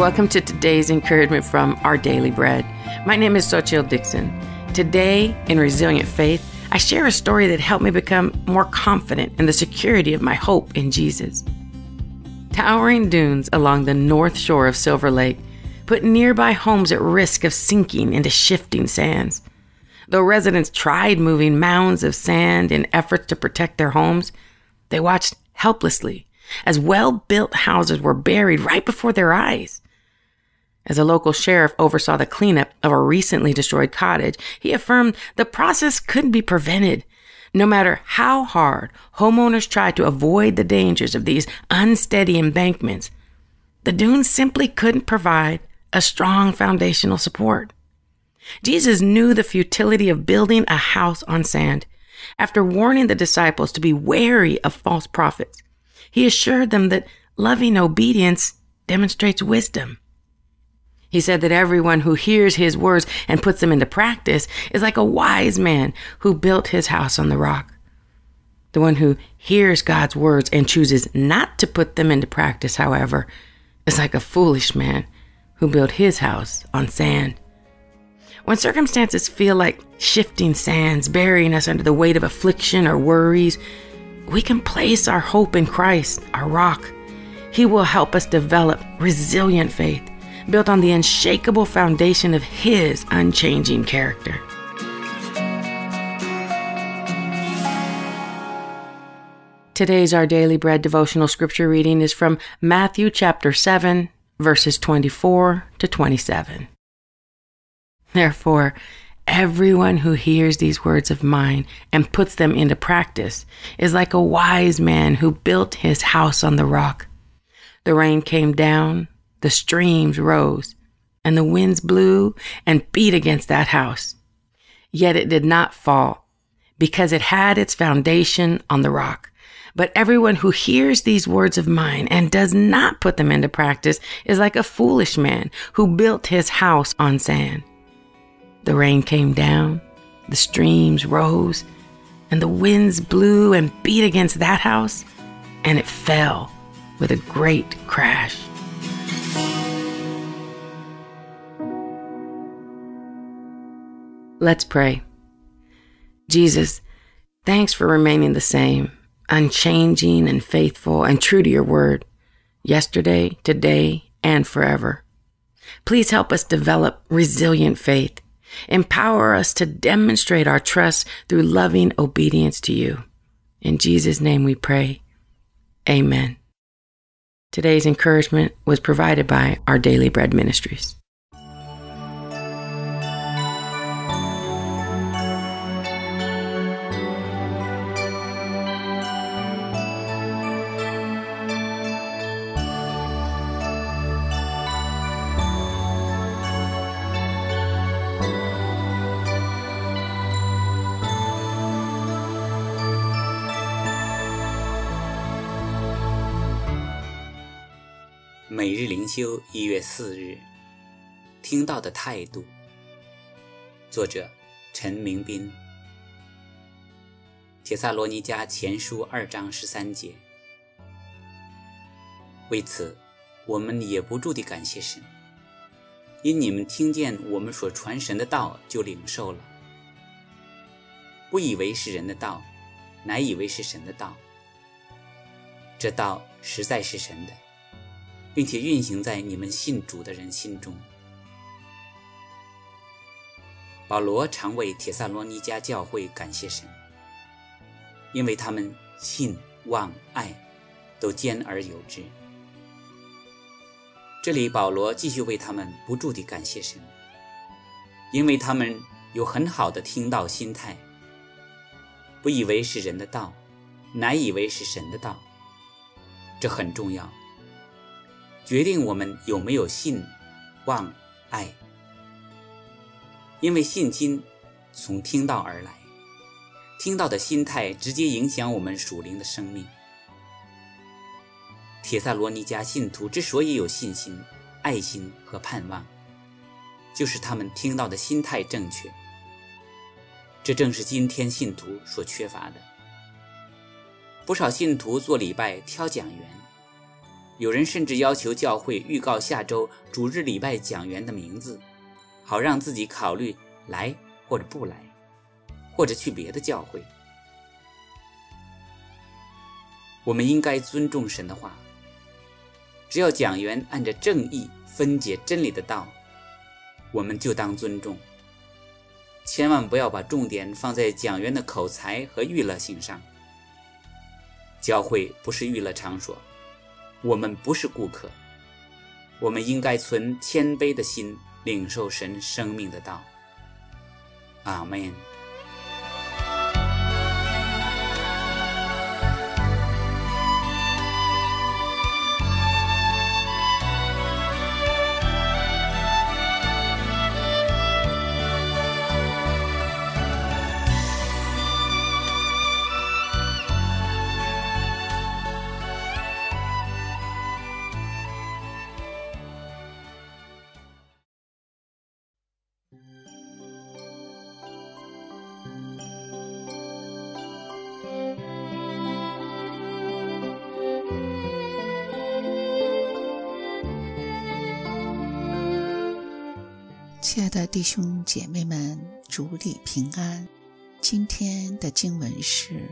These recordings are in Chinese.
Welcome to today's encouragement from Our Daily Bread. My name is Xochitl Dixon. Today, in Resilient Faith, I share a story that helped me become more confident in the security of my hope in Jesus. Towering dunes along the north shore of Silver Lake put nearby homes at risk of sinking into shifting sands. Though residents tried moving mounds of sand in efforts to protect their homes, they watched helplessly as well built houses were buried right before their eyes. As a local sheriff oversaw the cleanup of a recently destroyed cottage, he affirmed the process couldn't be prevented. No matter how hard homeowners tried to avoid the dangers of these unsteady embankments, the dunes simply couldn't provide a strong foundational support. Jesus knew the futility of building a house on sand. After warning the disciples to be wary of false prophets, he assured them that loving obedience demonstrates wisdom. He said that everyone who hears his words and puts them into practice is like a wise man who built his house on the rock. The one who hears God's words and chooses not to put them into practice, however, is like a foolish man who built his house on sand. When circumstances feel like shifting sands burying us under the weight of affliction or worries, we can place our hope in Christ, our rock. He will help us develop resilient faith built on the unshakable foundation of His unchanging character. Today's Our Daily Bread devotional scripture reading is from Matthew chapter 7, verses 24 to 27. Therefore, everyone who hears these words of mine and puts them into practice is like a wise man who built his house on the rock. The rain came down, the streams rose, and the winds blew and beat against that house. Yet it did not fall, because it had its foundation on the rock. But everyone who hears these words of mine and does not put them into practice is like a foolish man who built his house on sand. The rain came down, the streams rose, and the winds blew and beat against that house, and it fell with a great crash. Let's pray. Jesus, thanks for remaining the same, unchanging and faithful and true to your word, yesterday, today, and forever. Please help us develop resilient faith. Empower us to demonstrate our trust through loving obedience to you. In Jesus' name we pray. Amen. Today's encouragement was provided by our Daily Bread Ministries. 修一月四日，听到的态度。作者陈明斌。铁萨罗尼迦前书二章十三节。为此，我们也不住地感谢神，因你们听见我们所传神的道，就领受了，不以为是人的道，乃以为是神的道。这道实在是神的。并且运行在你们信主的人心中。保罗常为铁萨罗尼迦教会感谢神，因为他们信、望、爱都兼而有之。这里保罗继续为他们不住地感谢神，因为他们有很好的听道心态，不以为是人的道，乃以为是神的道。这很重要。决定我们有没有信、望、爱，因为信心从听到而来，听到的心态直接影响我们属灵的生命。铁萨罗尼迦信徒之所以有信心、爱心和盼望，就是他们听到的心态正确。这正是今天信徒所缺乏的。不少信徒做礼拜挑讲员。有人甚至要求教会预告下周主日礼拜讲员的名字，好让自己考虑来或者不来，或者去别的教会。我们应该尊重神的话。只要讲员按着正义分解真理的道，我们就当尊重。千万不要把重点放在讲员的口才和娱乐性上。教会不是娱乐场所。我们不是顾客，我们应该存谦卑的心，领受神生命的道。阿门。亲爱的弟兄姐妹们，主里平安。今天的经文是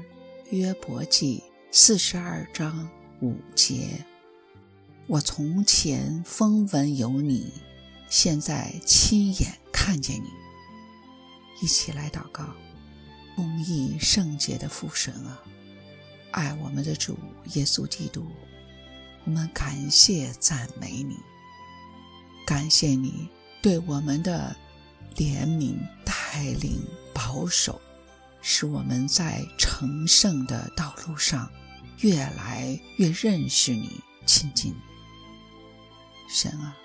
约伯记四十二章五节。我从前风闻有你，现在亲眼看见你。一起来祷告，公义圣洁的父神啊，爱我们的主耶稣基督，我们感谢赞美你，感谢你。对我们的怜悯、带领、保守，使我们在成圣的道路上越来越认识你、亲近你。神啊，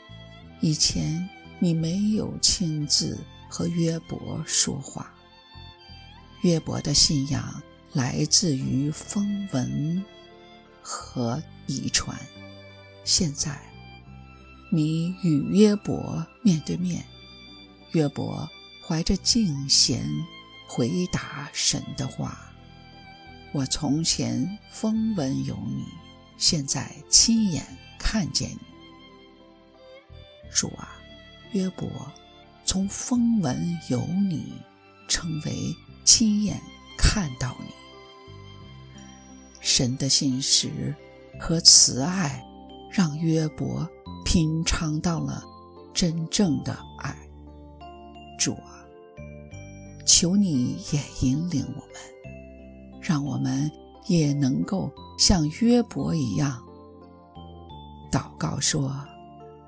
以前你没有亲自和约伯说话，约伯的信仰来自于风闻和遗传，现在。你与约伯面对面，约伯怀着敬贤回答神的话：“我从前风闻有你，现在亲眼看见你。”主啊，约伯从风闻有你，成为亲眼看到你。神的信实和慈爱，让约伯。品尝到了真正的爱，主啊，求你也引领我们，让我们也能够像约伯一样祷告说：“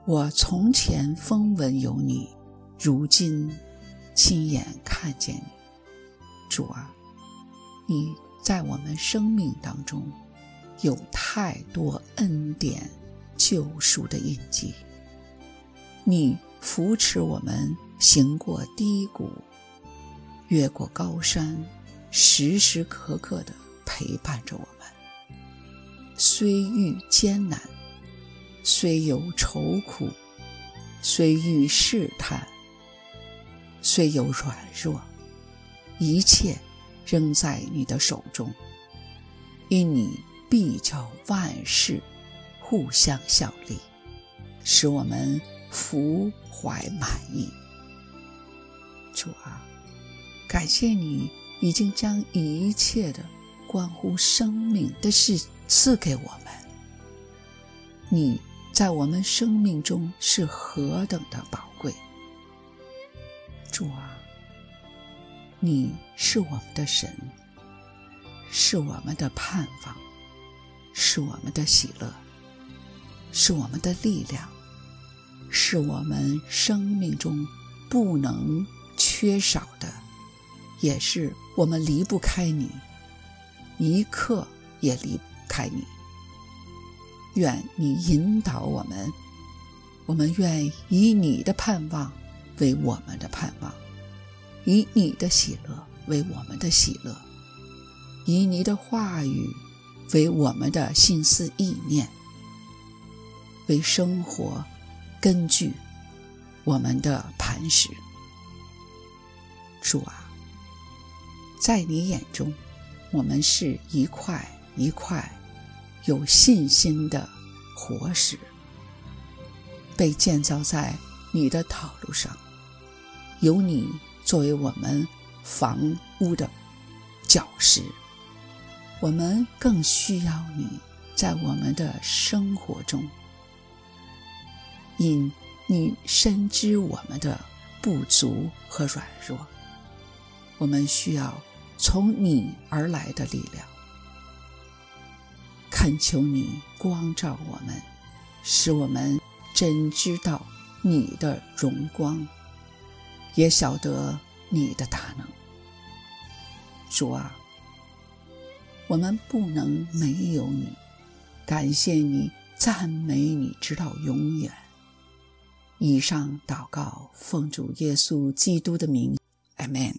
我从前风闻有你，如今亲眼看见你。”主啊，你在我们生命当中有太多恩典。救赎的印记，你扶持我们行过低谷，越过高山，时时刻刻的陪伴着我们。虽遇艰难，虽有愁苦，虽遇试探，虽有软弱，一切仍在你的手中，因你必叫万事。互相效力，使我们福怀满意。主啊，感谢你已经将一切的关乎生命的事赐给我们。你在我们生命中是何等的宝贵！主啊，你是我们的神，是我们的盼望，是我们的喜乐。是我们的力量，是我们生命中不能缺少的，也是我们离不开你，一刻也离不开你。愿你引导我们，我们愿以你的盼望为我们的盼望，以你的喜乐为我们的喜乐，以你的话语为我们的心思意念。为生活根据我们的磐石，主啊，在你眼中，我们是一块一块有信心的活石，被建造在你的道路上，有你作为我们房屋的教师。我们更需要你在我们的生活中，因你深知我们的不足和软弱，我们需要从你而来的力量。恳求你光照我们，使我们真知道你的荣光，也晓得你的大能。主啊，我们不能没有你，感谢你，赞美你，直到永远。以上祷告，奉主耶稣基督的名，Amen。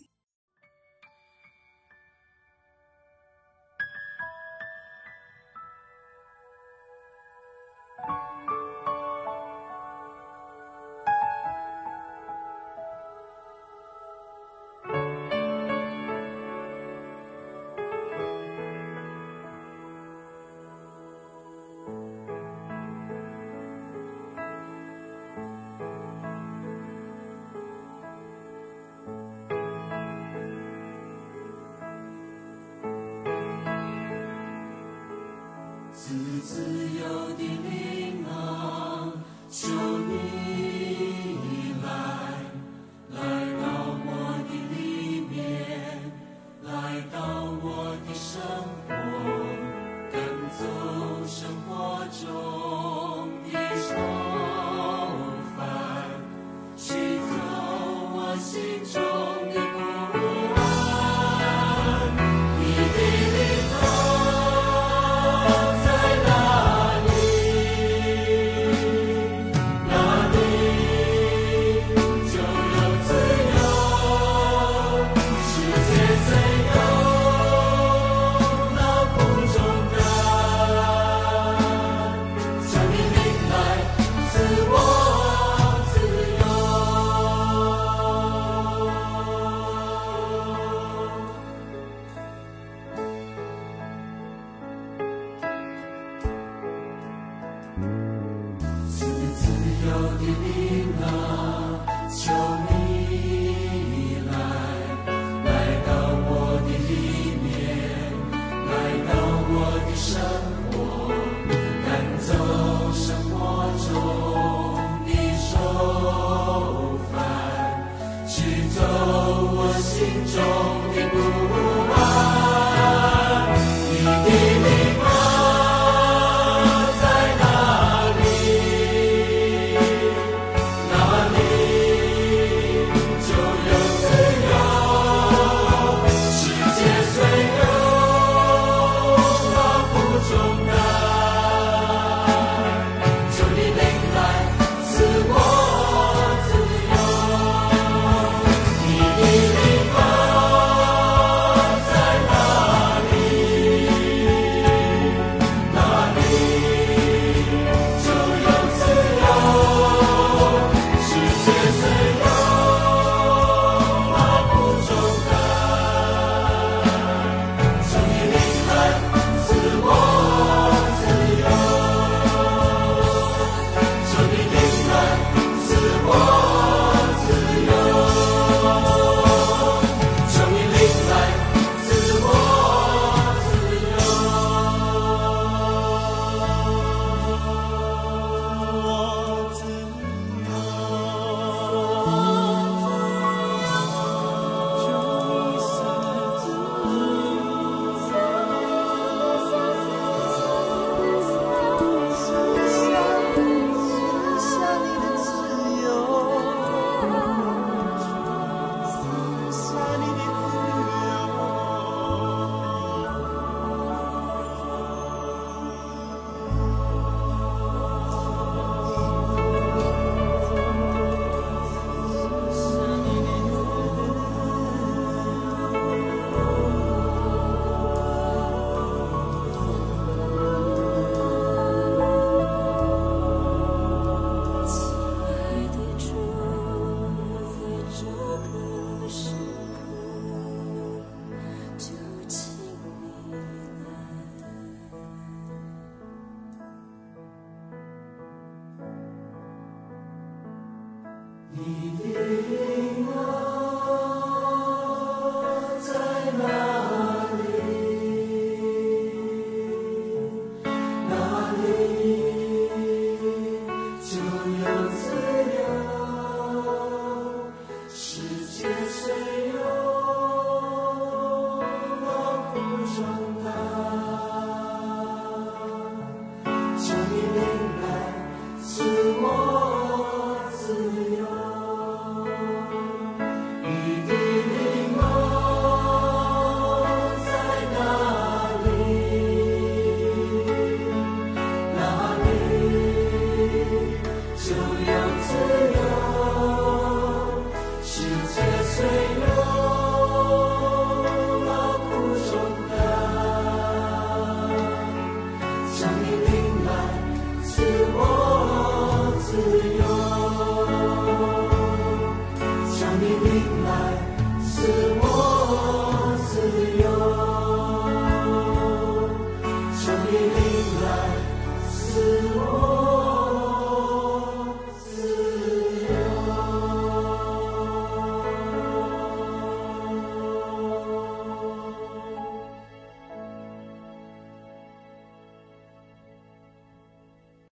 心中。的的不安。